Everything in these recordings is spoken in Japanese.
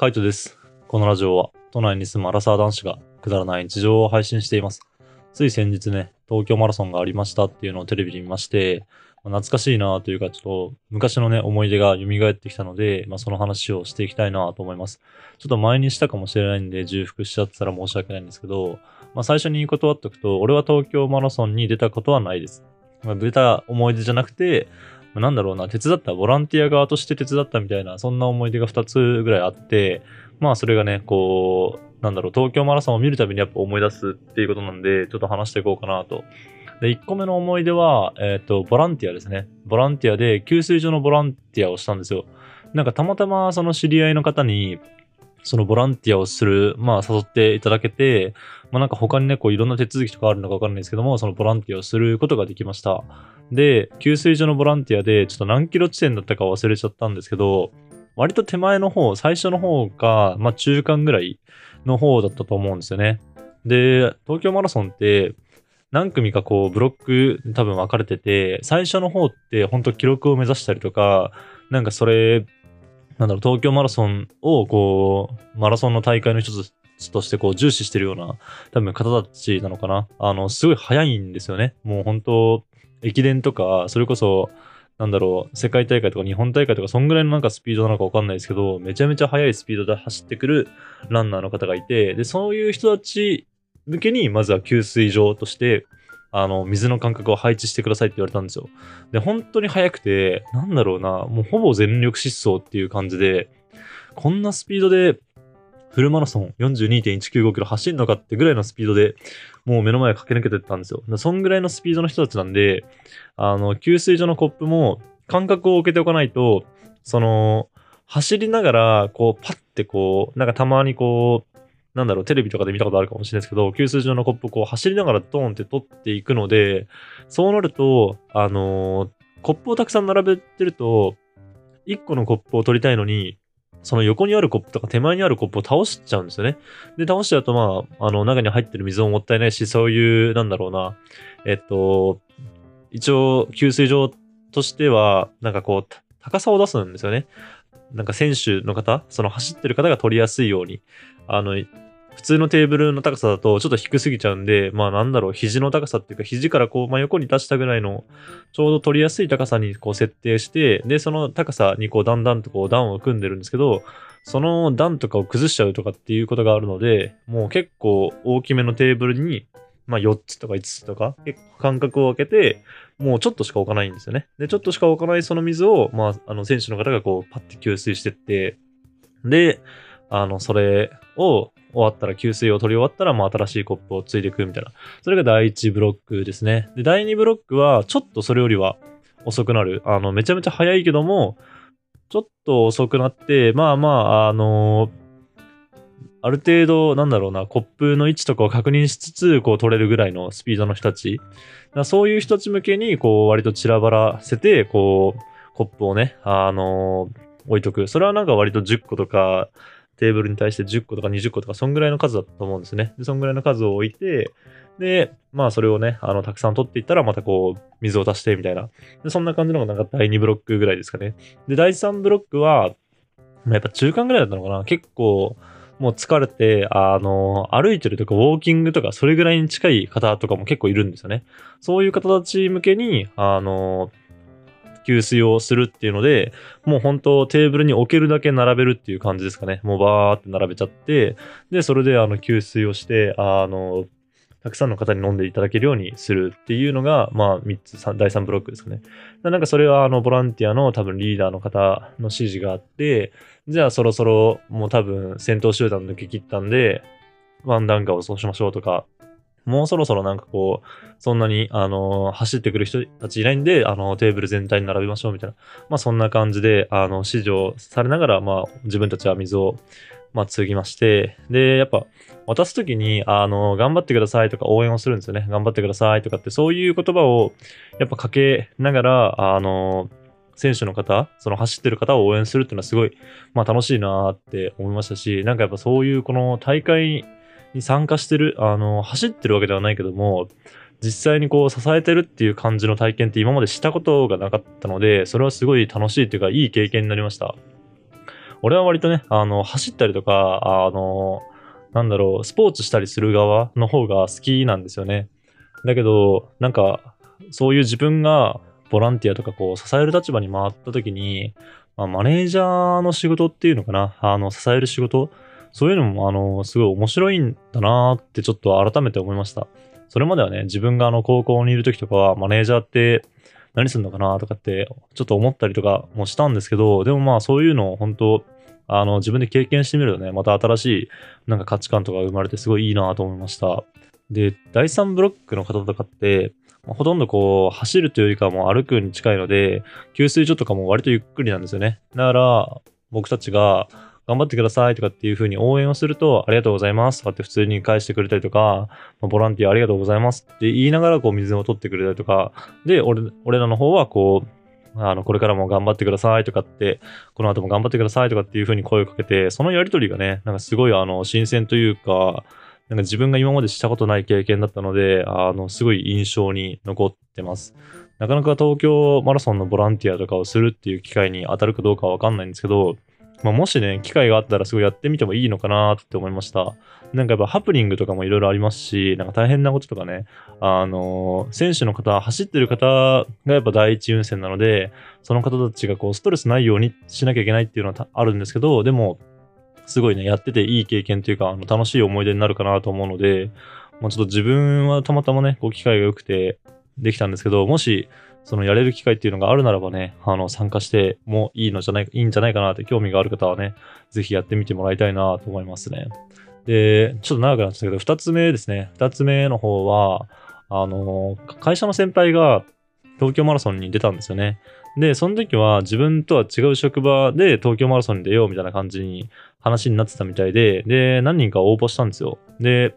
カイトです。このラジオは都内に住むアラサー男子がくだらない日常を配信しています。つい先日ね、東京マラソンがありましたっていうのをテレビで見まして、まあ懐かしいなというかちょっと昔のね、思い出が蘇ってきたので、まあ、その話をしていきたいなと思います。ちょっと前にしたかもしれないんで重複しちゃってたら申し訳ないんですけど、まあ、最初に断っておくと、俺は東京マラソンに出たことはないです。まあ、出た思い出じゃなくて、まあなんだろうな、手伝った、ボランティア側として手伝ったみたいな、そんな思い出が2つぐらいあって、まあそれがね、こう、なんだろう、東京マラソンを見るたびにやっぱ思い出すっていうことなんで、ちょっと話していこうかなと。で、1個目の思い出は、えっ、と、ボランティアですね。ボランティアで、給水所のボランティアをしたんですよ。なんかたまたまその知り合いの方に、そのボランティアをする、まあ誘っていただけて、まあなんか他にね、こういろんな手続きとかあるのかわかんないですけども、そのボランティアをすることができました。で、給水所のボランティアで、ちょっと何キロ地点だったか忘れちゃったんですけど、割と手前の方、最初の方が、まあ中間ぐらいの方だったと思うんですよね。で、東京マラソンって、何組かこうブロック多分分かれてて、最初の方って本当記録を目指したりとか、なんかそれ、なんだろう、東京マラソンをこう、マラソンの大会の一つとしてこう重視してるような多分方たちなのかな。あの、すごい速いんですよね。もう本当駅伝とか、それこそ、なんだろう、世界大会とか日本大会とか、そんぐらいのなんかスピードなのかわかんないですけど、めちゃめちゃ速いスピードで走ってくるランナーの方がいて、で、そういう人たち向けに、まずは給水場として、あの、水の間隔を配置してくださいって言われたんですよ。で、本当に速くて、なんだろうな、もうほぼ全力疾走っていう感じで、こんなスピードで、フルマラソン42.195キロ走るのかってぐらいのスピードでもう目の前を駆け抜けてったんですよ。そんぐらいのスピードの人たちなんで、あの、給水所のコップも間隔を置けておかないと、その、走りながら、こう、パッてこう、なんかたまにこう、なんだろう、テレビとかで見たことあるかもしれないですけど、給水所のコップをこう走りながらドーンって取っていくので、そうなると、あのーコップをたくさん並べてると、1個のコップを取りたいのに、その横にあるコップとか手前にあるコップを倒しちゃうんですよね。で、倒しちゃうと、まあ、あの、中に入ってる水ももったいないし、そういう、なんだろうな、えっと、一応、給水場としては、なんかこう、高さを出すんですよね。なんか選手の方、その走ってる方が取りやすいように。あの、普通のテーブルの高さだとちょっと低すぎちゃうんで、まあなんだろう、肘の高さっていうか、肘からこう、まあ横に出したぐらいの、ちょうど取りやすい高さにこう設定して、で、その高さにこう、だんだんとこう、段を組んでるんですけど、その段とかを崩しちゃうとかっていうことがあるので、もう結構大きめのテーブルに、まあ4つとか5つとか、結構間隔を空けて、もうちょっとしか置かないんですよね。で、ちょっとしか置かないその水を、まあ、あの、選手の方がこう、パッて給水してって、で、あの、それを終わったら、給水を取り終わったら、まあ、新しいコップをついていくみたいな。それが第1ブロックですね。で、第2ブロックは、ちょっとそれよりは遅くなる。あの、めちゃめちゃ早いけども、ちょっと遅くなって、まあまあ、あのある程度、なんだろうな、コップの位置とかを確認しつつ、こう取れるぐらいのスピードの人たち。そういう人たち向けに、こう、割と散らばらせて、こう、コップをね、あの置いとく。それはなんか割と10個とか、テーブルに対して10個とか20個とか、そんぐらいの数だと思うんですね。で、そんぐらいの数を置いて、で、まあそれをね、あの、たくさん取っていったら、またこう、水を足してみたいな。で、そんな感じのがなんか第2ブロックぐらいですかね。で、第3ブロックは、まあやっぱ中間ぐらいだったのかな。結構、もう疲れて、あの、歩いてるとか、ウォーキングとか、それぐらいに近い方とかも結構いるんですよね。そういう方たち向けに、あの、給水をするっていうので、もう本当テーブルに置けるだけ並べるっていう感じですかね。もうバーって並べちゃって、で、それであの給水をして、あの、たくさんの方に飲んでいただけるようにするっていうのが、まあ、3つ、三第3ブロックですかね。なんかそれは、あの、ボランティアの多分リーダーの方の指示があって、じゃあそろそろ、もう多分先頭集団抜け切ったんで、ワンダンカーをそうしましょうとか、もうそろそろなんかこう、そんなに、あの、走ってくる人たちいないんで、あの、テーブル全体に並べましょうみたいな。まあそんな感じで、あの、指示をされながら、まあ自分たちは水を、まあ継ぎまして、で、やっぱ、渡すときに、あの、頑張ってくださいとか応援をするんですよね。頑張ってくださいとかって、そういう言葉を、やっぱかけながら、あの、選手の方、その走ってる方を応援するっていうのはすごい、まあ楽しいなって思いましたし、なんかやっぱそういうこの大会に参加してる、あの、走ってるわけではないけども、実際にこう支えてるっていう感じの体験って今までしたことがなかったので、それはすごい楽しいっていうか、いい経験になりました。俺は割とね、あの、走ったりとか、あの、なんだろう、スポーツしたりする側の方が好きなんですよね。だけど、なんか、そういう自分がボランティアとかこう支える立場に回った時に、まあ、マネージャーの仕事っていうのかな、あの、支える仕事、そういうのも、あの、すごい面白いんだなってちょっと改めて思いました。それまではね、自分があの、高校にいる時とかは、マネージャーって何するのかなとかって、ちょっと思ったりとかもしたんですけど、でもまあ、そういうのを本当、あの、自分で経験してみるとね、また新しい、なんか価値観とか生まれてすごいいいなと思いました。で、第3ブロックの方とかって、ほとんどこう、走るというよりかはもう歩くに近いので、給水所とかも割とゆっくりなんですよね。だから、僕たちが、頑張ってくださいとかっていう風に応援をすると、ありがとうございますとかって普通に返してくれたりとか、まあ、ボランティアありがとうございますって言いながらこう水を取ってくれたりとか、で、俺俺らの方はこう、あの、これからも頑張ってくださいとかって、この後も頑張ってくださいとかっていう風に声をかけて、そのやりとりがね、なんかすごいあの、新鮮というか、なんか自分が今までしたことない経験だったので、あの、すごい印象に残ってます。なかなか東京マラソンのボランティアとかをするっていう機会に当たるかどうかはわかんないんですけど、まあ、もしね、機会があったらすごいやってみてもいいのかなって思いました。なんかやっぱハプニングとかもいろいろありますし、なんか大変なこととかね、あのー、選手の方、走ってる方がやっぱ第一優先なので、その方たちがこうストレスないようにしなきゃいけないっていうのはあるんですけど、でも、すごいね、やってていい経験というか、あの楽しい思い出になるかなと思うので、まあ、ちょっと自分はたまたまね、こう機会が良くてできたんですけど、もし、そのやれる機会っていうのがあるならばね、あの、参加してもいいのじゃない、いいんじゃないかなって興味がある方はね、ぜひやってみてもらいたいなと思いますね。で、ちょっと長くなっちゃったけど、二つ目ですね。二つ目の方は、あの、会社の先輩が東京マラソンに出たんですよね。で、その時は自分とは違う職場で東京マラソンに出ようみたいな感じに話になってたみたいで、で、何人か応募したんですよ。で、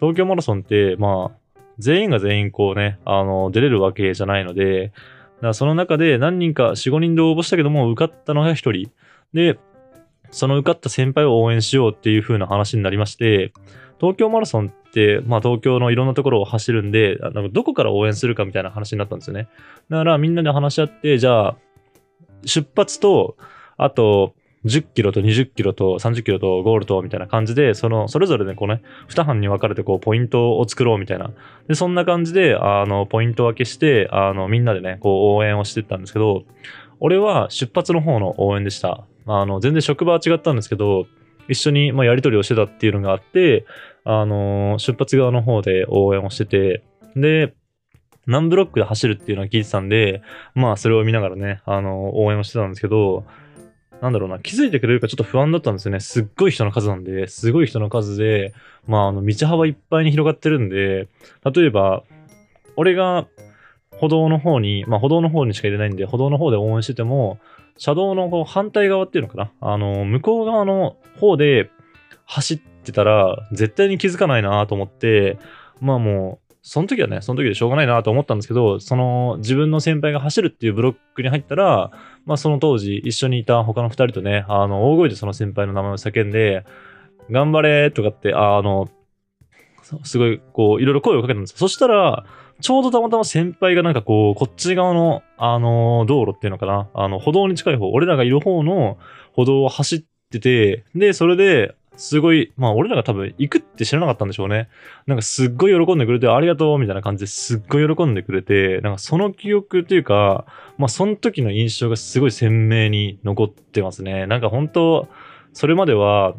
東京マラソンって、まあ、全員が全員こうね、あの、出れるわけじゃないので、だからその中で何人か4、5人で応募したけども、受かったのが1人。で、その受かった先輩を応援しようっていう風な話になりまして、東京マラソンって、まあ東京のいろんなところを走るんで、なんかどこから応援するかみたいな話になったんですよね。だからみんなで話し合って、じゃあ、出発と、あと、10キロと20キロと30キロとゴールとみたいな感じで、その、それぞれね、こうね、2班に分かれてこう、ポイントを作ろうみたいな。で、そんな感じで、あの、ポイント分けして、あの、みんなでね、こう、応援をしてったんですけど、俺は出発の方の応援でした。あの、全然職場は違ったんですけど、一緒に、まあ、やりとりをしてたっていうのがあって、あの、出発側の方で応援をしてて、で、何ブロックで走るっていうのは聞いてたんで、まあ、それを見ながらね、あの、応援をしてたんですけど、なんだろうな、気づいてくれるかちょっと不安だったんですよね。すっごい人の数なんで、すごい人の数で、まあ、あの、道幅いっぱいに広がってるんで、例えば、俺が歩道の方に、まあ歩道の方にしか入れないんで、歩道の方で応援してても、車道のこう反対側っていうのかなあの、向こう側の方で走ってたら、絶対に気づかないなと思って、まあもう、その時はね、その時でしょうがないなと思ったんですけど、その自分の先輩が走るっていうブロックに入ったら、まあその当時一緒にいた他の二人とね、あの、大声でその先輩の名前を叫んで、頑張れとかって、あの、すごい、こう、いろいろ声をかけたんですそしたら、ちょうどたまたま先輩がなんかこう、こっち側の、あの、道路っていうのかな、あの、歩道に近い方、俺らがいる方の歩道を走ってて、で、それで、すごい、まあ俺らが多分行くって知らなかったんでしょうね。なんかすっごい喜んでくれてありがとうみたいな感じですっごい喜んでくれて、なんかその記憶っていうか、まあその時の印象がすごい鮮明に残ってますね。なんか本当、それまでは、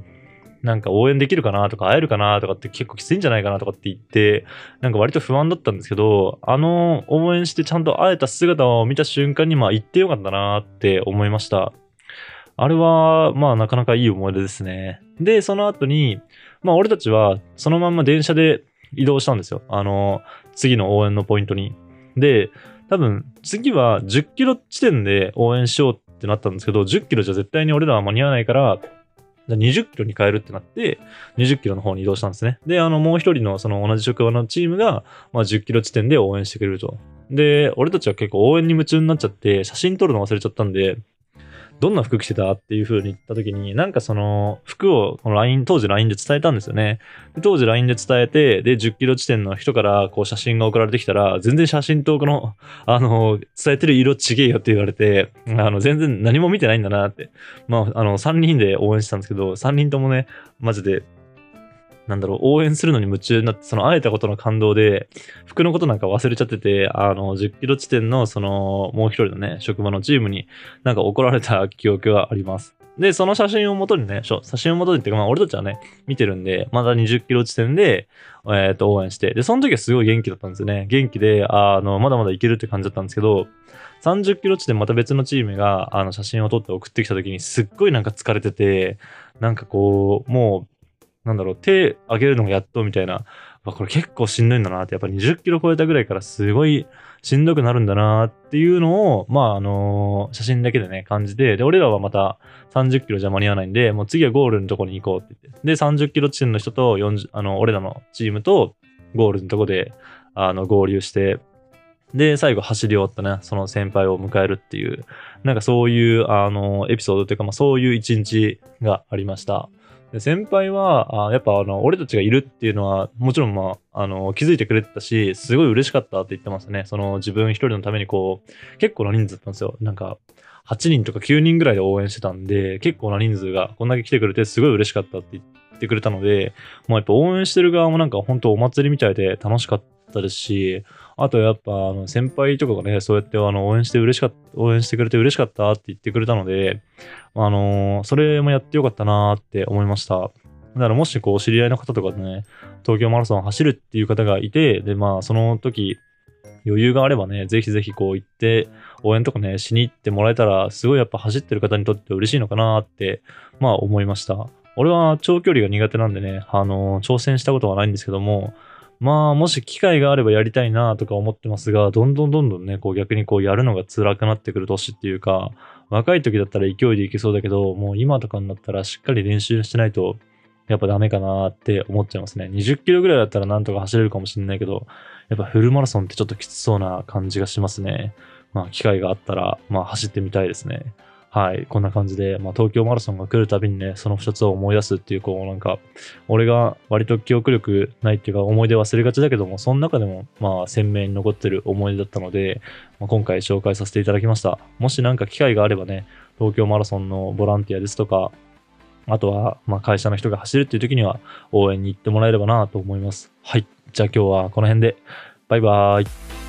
なんか応援できるかなとか会えるかなとかって結構きついんじゃないかなとかって言って、なんか割と不安だったんですけど、あの応援してちゃんと会えた姿を見た瞬間にまあ行ってよかったなって思いました。あれは、まあなかなかいい思い出ですね。で、その後に、まあ俺たちはそのまんま電車で移動したんですよ。あの、次の応援のポイントに。で、多分次は10キロ地点で応援しようってなったんですけど、10キロじゃ絶対に俺らは間に合わないから、20キロに変えるってなって、20キロの方に移動したんですね。で、あの、もう一人のその同じ職場のチームが、まあ10キロ地点で応援してくれると。で、俺たちは結構応援に夢中になっちゃって、写真撮るの忘れちゃったんで、どんな服着てたっていう風に言った時に、なんかその服をこの LINE、当時 LINE で伝えたんですよね。で当時 LINE で伝えて、で、10キロ地点の人からこう写真が送られてきたら、全然写真とこの、あの、伝えてる色ちげえよって言われて、あの、全然何も見てないんだなって。まあ、あの、3人で応援してたんですけど、3人ともね、マジでなんだろう、応援するのに夢中になって、その会えたことの感動で、服のことなんか忘れちゃってて、あの、10キロ地点の、その、もう一人のね、職場のチームになんか怒られた記憶があります。で、その写真を元にね、写真を元にっていうか、まあ俺たちはね、見てるんで、まだ20キロ地点で、えっ、ー、と、応援して、で、その時はすごい元気だったんですよね。元気で、あの、まだまだいけるって感じだったんですけど、30キロ地点また別のチームが、あの、写真を撮って送ってきた時に、すっごいなんか疲れてて、なんかこう、もう、なんだろう、手上げるのがやっとみたいな、これ結構しんどいんだな。って、やっぱ20キロ超えたぐらいからすごいしんどくなるんだなっていうのを、まあ、あのー、写真だけでね、感じて、で、俺らはまた30キロじゃ間に合わないんで、もう次はゴールのとこに行こうって言って。で、30キロ地点の人と40、あの、俺らのチームとゴールのとこで、あの、合流して、で、最後走り終わったね、その先輩を迎えるっていう、なんかそういう、あの、エピソードというか、まあそういう一日がありました。で先輩は、あやっぱあの、俺たちがいるっていうのは、もちろんまあ、あの、気づいてくれてたし、すごい嬉しかったって言ってますね。その自分一人のためにこう、結構な人数だったんですよ。なんか、8人とか9人ぐらいで応援してたんで、結構な人数がこんだけ来てくれてすごい嬉しかったって言ってくれたので、もうやっぱ応援してる側もなんか本当お祭りみたいで楽しかったですし、あとやっぱ、あの、先輩とかがね、そうやってあの、応援して嬉しかった、応援してくれて嬉しかったって言ってくれたので、あのー、それもやってよかったなって思いました。だからもしこう、知り合いの方とかでね、東京マラソン走るっていう方がいて、で、まあ、その時、余裕があればね、ぜひぜひこう行って、応援とかね、しに行ってもらえたら、すごいやっぱ走ってる方にとって嬉しいのかなって、まあ思いました。俺は長距離が苦手なんでね、あのー、挑戦したことはないんですけども、まあ、もし機会があればやりたいなとか思ってますが、どんどんどんどんね、こう逆にこうやるのが辛くなってくる年っていうか、若い時だったら勢いでいけそうだけど、もう今とかになったらしっかり練習してないと、やっぱダメかなって思っちゃいますね。20キロぐらいだったらなんとか走れるかもしれないけど、やっぱフルマラソンってちょっときつそうな感じがしますね。まあ、機会があったら、まあ、走ってみたいですね。はい、こんな感じで、まあ、東京マラソンが来るたびにね、その2つを思い出すっていう、こう、なんか、俺が割と記憶力ないっていうか、思い出忘れがちだけども、その中でも、まあ、鮮明に残ってる思い出だったので、まあ、今回紹介させていただきました。もしなんか機会があればね、東京マラソンのボランティアですとか、あとは、ま、会社の人が走るっていう時には、応援に行ってもらえればなと思います。はい。じゃあ今日はこの辺で、バイバーイ。